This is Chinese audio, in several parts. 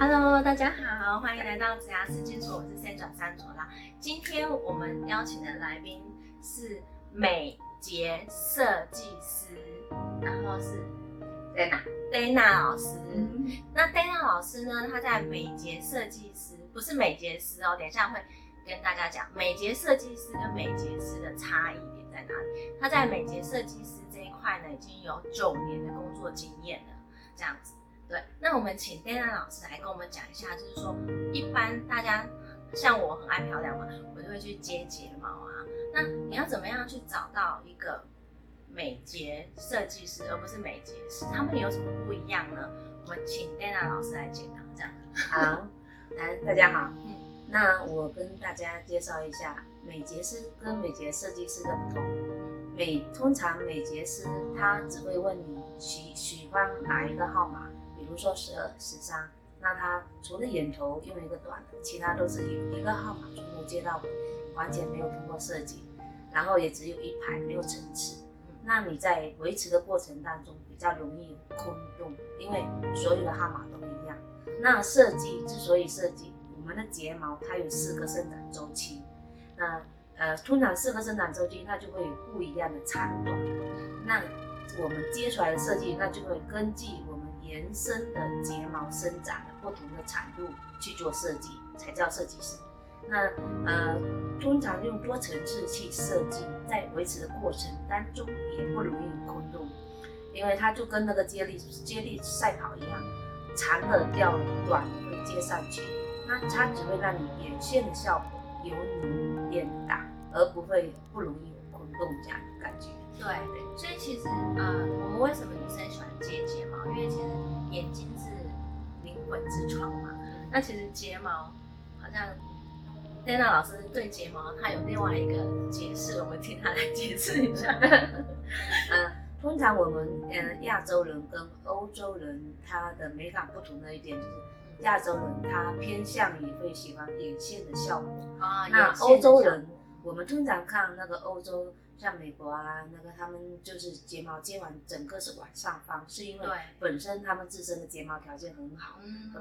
Hello，大家好，欢迎来到子牙世界所，我是三转三卓啦。今天我们邀请的来宾是美睫设计师，然后是 Dana Dana 老师。那 Dana 老师呢，他在美睫设计师，不是美睫师哦，等一下会跟大家讲美睫设计师跟美睫师的差异点在哪里。他在美睫设计师这一块呢，已经有九年的工作经验了，这样子。对，那我们请 Dana 老师来跟我们讲一下，就是说，一般大家像我很爱漂亮嘛，我就会去接睫毛啊。那你要怎么样去找到一个美睫设计师，而不是美睫师？他们有什么不一样呢？我们请 Dana 老师来解答，这样。好，来大家好，嗯，那我跟大家介绍一下美睫师跟美睫设计师的不同。美通常美睫师他只会问你喜喜欢哪一个号码。比如说十二、十三，那他除了眼头用一个短的，其他都是一一个号码从头接到尾，完全没有通过设计，然后也只有一排，没有层次。那你在维持的过程当中比较容易空洞，因为所有的号码都一样。那设计之所以设计，我们的睫毛它有四个生长周期，那呃通常四个生长周期，它就会有不一样的长短。那我们接出来的设计，那就会根据。延伸的睫毛生长的不同的长度去做设计，才叫设计师。那呃，通常用多层次去设计，在维持的过程当中也不容易空洞，因为它就跟那个接力接力赛跑一样，长的掉了，短的会接上去。那它只会让你眼线的效果由浓变大，而不会不容易有空洞这样的感觉。对，所以其实呃，我们为什么毛好像 Dana 老师对睫毛他有另外一个解释，我们听他来解释一下。嗯，通常我们嗯亚洲人跟欧洲人他的美感不同的一点就是，亚洲人他偏向于会喜欢眼线的效果啊，那欧洲人我们通常看那个欧洲。像美国啊，那个他们就是睫毛接完整个是往上方，是因为本身他们自身的睫毛条件很好，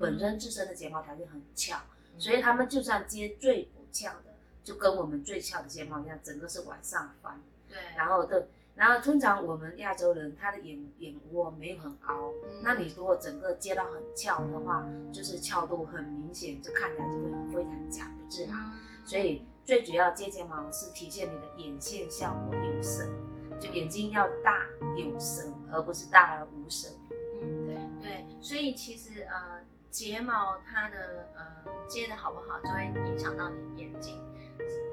本身自身的睫毛条件很翘，所以他们就算接最不翘的，就跟我们最翘的睫毛一样，整个是往上翻。对，然后对，然后通常我们亚洲人他的眼眼窝没有很凹，那你如果整个接到很翘的话，就是翘度很明显，就看起来就会非常假不自然，所以。最主要接睫毛是体现你的眼线效果有神，就眼睛要大有神，而不是大而无神。嗯，对对，所以其实呃睫毛它的呃接的好不好，就会影响到你眼睛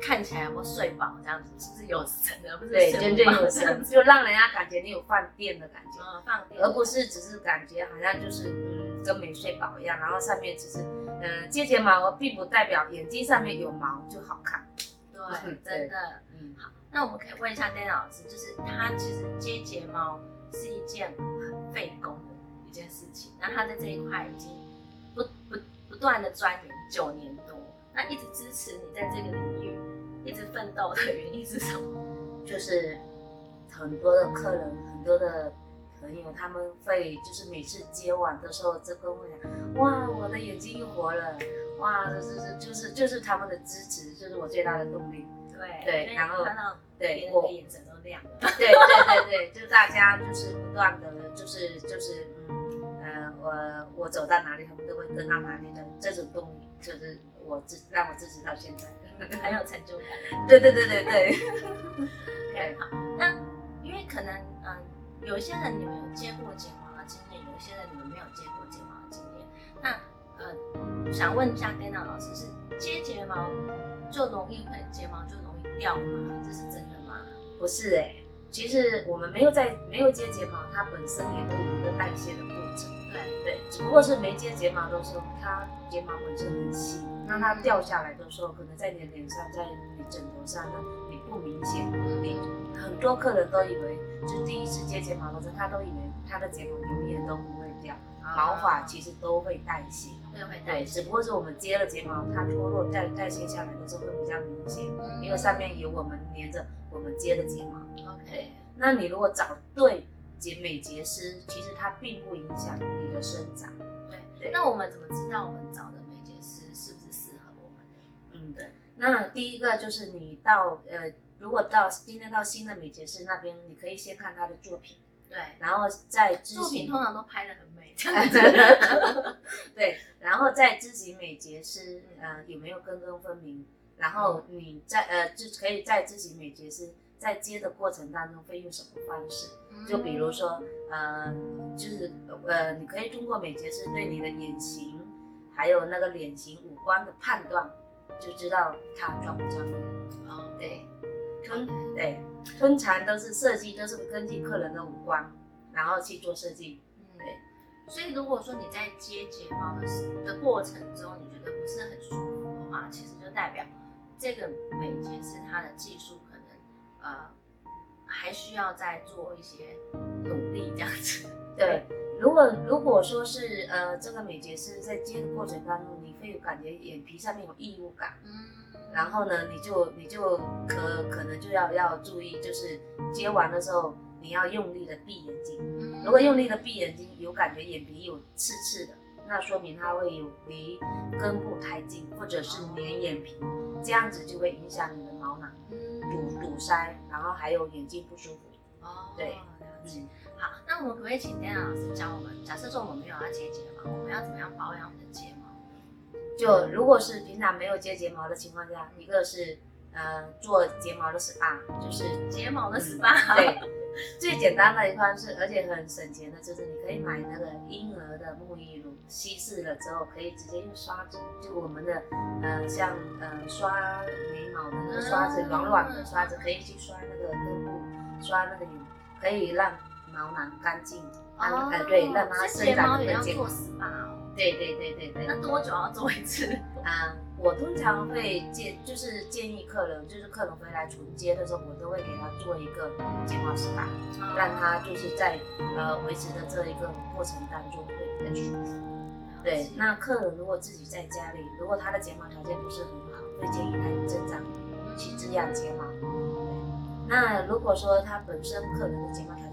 看起来有没有睡饱，这样子是不是有神的？不是对，真正有 神，就让人家感觉你有放电的感觉，嗯，放电，而不是只是感觉好像就是嗯跟没睡饱一样，然后上面只是。嗯，接睫毛并不代表眼睛上面有毛就好看。对，真的。嗯，好，那我们可以问一下 Dana 老师，就是他其实接睫毛是一件很费工的一件事情，那他在这一块已经不不不断的钻研九年多，那一直支持你在这个领域一直奋斗的原因是什么？就是很多的客人，很多的。朋友他们会就是每次接完的时候就跟我讲，哇，我的眼睛又活了，哇，这是就是就是他们的支持，就是我最大的动力。对对，然后对，我的眼神都亮了。对对对对，就大家就是不断的，就是就是嗯呃，我我走到哪里，他们都会跟到哪里的这种动力，就是我支让我支持到现在，很有成就感。对对对对对。OK，好，那因为可能嗯。有一些人你们有接过睫毛的经验，有一些人你们没有接过睫毛。那呃，想问一下 Dana 老师，是接睫毛就容易会睫毛就容易掉吗？这是真的吗？不是哎，其实我们没有在没有接睫毛，它本身也都有一个代谢的过程。对对，只不过是没接睫毛的时候，它睫毛本身很细，那它掉下来的时候，可能在你的脸上，在你枕头上呢，你不明显。你很多客人都以为。就第一次接睫毛的时候，他都以为他的睫毛永远都不会掉，毛发其实都会代谢，对，会代谢。只不过是我们接了睫毛，它脱落代代谢下来的时候会比较明显，因为上面有我们粘着我们接的睫毛。OK，那你如果找对睫美睫师，其实它并不影响你的生长。对，对那我们怎么知道我们找的美睫师是不是适合我们？嗯，对。那第一个就是你到呃，如果到今天到新的美睫师那边，你可以先看他的作品，对，然后在知作品通常都拍的很美。对，然后在知行美睫师呃有没有根根分明，然后你在呃就可以在知行美睫师在接的过程当中会用什么方式？就比如说呃就是呃你可以通过美睫师对你的眼型还有那个脸型五官的判断，就知道它专不专业。哦，对，通对通常都是设计都是根据客人的五官，然后去做设计。嗯，所以如果说你在接睫毛的时的过程中，你觉得不是很舒服的话，其实就代表这个美睫师他的技术可能呃还需要再做一些努力这样子。对，如果如果说是呃这个美睫师在接的过程当中，你会感觉眼皮上面有异物感，嗯，然后呢，你就你就可可能就要要注意，就是接完的时候你要用力的闭眼睛。嗯如果用力的闭眼睛，有感觉眼皮有刺刺的，那说明它会有离根部太近，或者是粘眼皮，这样子就会影响你的毛囊堵堵塞，然后还有眼睛不舒服。哦，对了解。嗯，好，那我们可不可以请 Dana 老师教我们？假设说我们没有要接睫毛，我们要怎么样保养我们的睫毛？就如果是平常没有接睫毛的情况下，一个是呃做睫毛的 SPA，就是睫毛的 SPA，对，最简单的一块是，而且很省钱的，就是你可以买那个婴儿的沐浴乳，稀释了之后可以直接用刷子，就我们的呃像呃刷眉毛的那个刷子，嗯软软的刷子，可以去刷那个根部，刷那个眼，可以让毛囊干净，让呃对，让它生长毛也要做得更健康。SPA 哦。对对对对对。那多久要做一次？啊、我通常会建，就是建议客人，就是客人回来重接的时候，我都会给他做一个睫毛 SPA，让他就是在呃维持的这一个过程当中会比较舒服。对，那客人如果自己在家里，如果他的睫毛条件不是很好，会建议他用增长液去滋养睫毛。对，那如果说他本身客人的睫毛条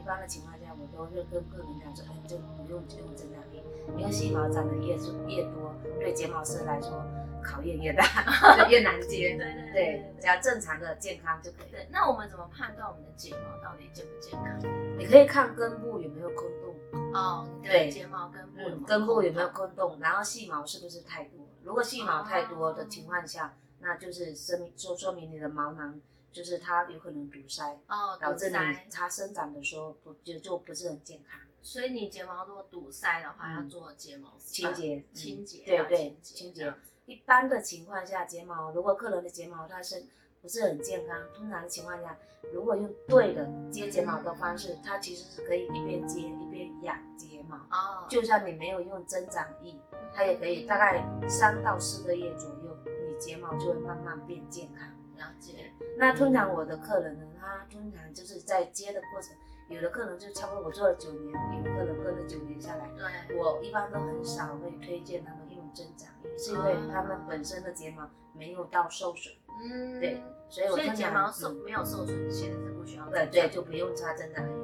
一般的情况下，我都会跟客人讲说，哎，就不用用增长液，因为细毛长得越越多，对睫毛师来说考验越大，就越难接。对对对，只要正常的健康就可以。对，那我们怎么判断我们的睫毛到底健不健康？你可以看根部有没有空洞，哦，对睫毛根部，根部有没有空洞，然后细毛是不是太多？如果细毛太多的情况下，那就是说明说说明你的毛囊就是它有可能堵塞，哦，导致你。它生长的时候不就就不是很健康。所以你睫毛如果堵塞的话，嗯要做睫毛清洁嗯清洁，对对清清洁一般的情况下，睫毛如果客人的睫毛它是不是很健康，通常的情况下，如果用对的接睫毛的方式，它其实是可以一边接一边养睫毛。哦，就算你没有用增长液，它也可以大概三到四个月左右，你睫毛就会慢慢变健康。了解，那通常我的客人呢，他通常就是在接的过程，有的客人就差不多我做了九年，有的客人跟了九年下来，对，我一般都很少会推荐他们用增长液，是因为他们本身的睫毛没有到受损，嗯，对，所以我所以通常睫毛受嗯没有受损，其实是不需要对对，就不用擦增长液。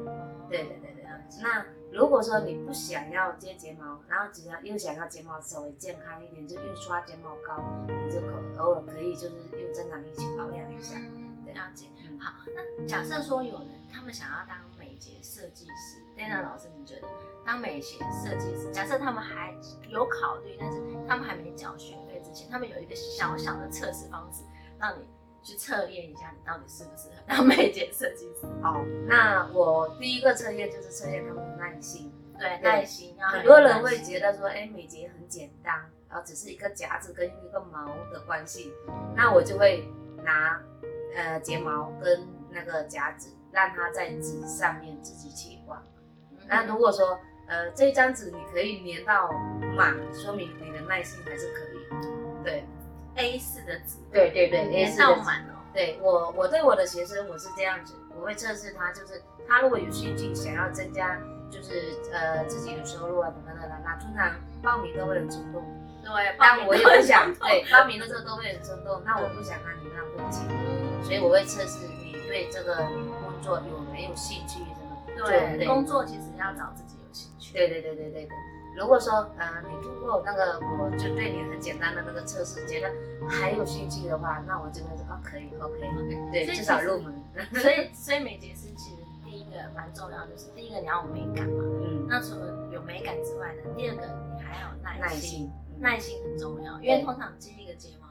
对对对对那如果说你不想要接睫毛，然后只要又想要睫毛稍微健康一点，就用刷睫毛膏，你就可偶尔可以就是用增长液去保养一下。嗯了解。嗯好，那假设说有人他们想要当美睫设计师，Dana 老师，你觉得当美睫设计师，假设他们还有考虑，但是他们还没缴学费之前，他们有一个小小的测试方式，让你去测验一下你到底适不适合当美睫设计师。哦，那我第一个测验就是测验他们的耐心。对，耐心。要很多人会觉得说，哎，美睫很简单，然后只是一个夹子跟一个毛的关系，那我就会拿呃睫毛跟那个夹子，让它在纸上面自己去画。那如果说呃这张纸你可以粘到满，说明你的耐心还是可以。对 A 四的纸，对对对粘，A4 的纸到满哦。对我，我对我的学生我是这样子，我会测试他，就是他如果有兴趣想要增加，就是呃自己的收入啊什么的啦，那通常报名都会很冲动，对，但我也不想，对，报名的时候都会很冲动，那我不想让你浪费钱，所以我会测试你对这个工作有没有兴趣什么，对，对工作其实要找自己有兴趣。对对对对对对。如果说呃你通过那个我就对你很简单的那个测试，觉得还有兴趣的话，那我就会说哦可以 OK OK，对，至少入门。所以所以美睫师其实第一个蛮重要，就是第一个你要有美感嘛。嗯。那除了有美感之外呢，第二个你还要有耐心，耐心很重要，因为通常接一个睫毛，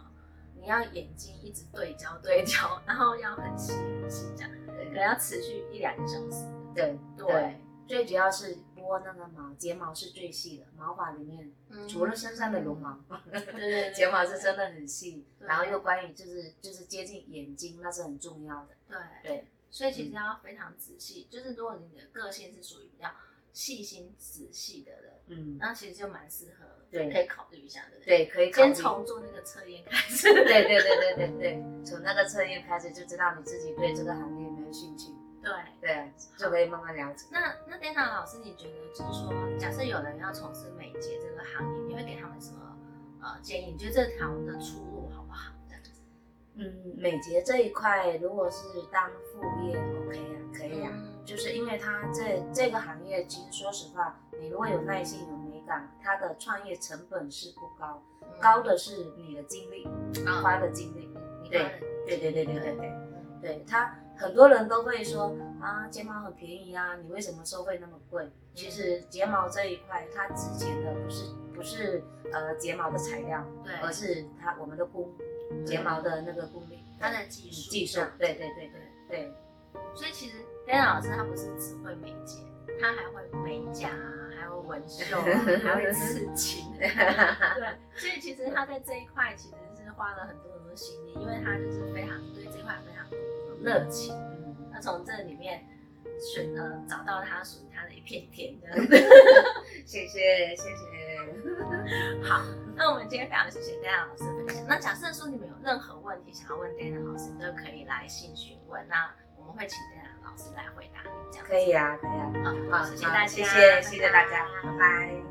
你要眼睛一直对焦对焦，然后要很细很细这样，可能要持续一两个小时。对对，最主要是拨那个毛，睫毛是最细的，毛发里面除了身上的绒毛，对睫毛是真的很细。然后又关于就是就是接近眼睛，那是很重要的。对对，所以其实要非常仔细。就是如果你的个性是属于比较细心仔细的人，嗯，那其实就蛮适合，对，可以考虑一下的。对，可以先从做那个测验开始。对对对对对对，从那个测验开始就知道你自己对这个行业有没有兴趣。对对，就可以慢慢了解。那那 Dana 老师，你觉得就是说，假设有人要从事美睫这个行业，你会给他们什么呃建议？你觉得这条的出路好不好？这样子？嗯，美睫这一块，如果是当副业，OK 啊，可以啊。就是因为它这这个行业，其实说实话，你如果有耐心、有美感，它的创业成本是不高，高的是你的精力，花的精力。对对对对对对对，对它。很多人都会说啊，睫毛很便宜啊，你为什么收费那么贵？其实睫毛这一块，它值钱的不是不是呃睫毛的材料，对，而是它我们的工睫毛的那个工艺，它的技术技术，对对对对对。所以其实 Dan 老师他不是只会美睫，他还会美甲，还会纹绣，还会刺青，对。所以其实他在这一块其实是花了很多很多心力，因为他就是非常对这块。热情，他从这里面选呃找到他属于他的一片天的。谢谢谢谢。好，那我们今天非常谢谢 Dana 老师分享。那假设说你们有任何问题想要问 Dana 老师，都可以来信询问。那我们会请 Dana 老师来回答你，这样可以啊，可以啊。好，谢谢大家，谢谢谢谢大家，拜拜。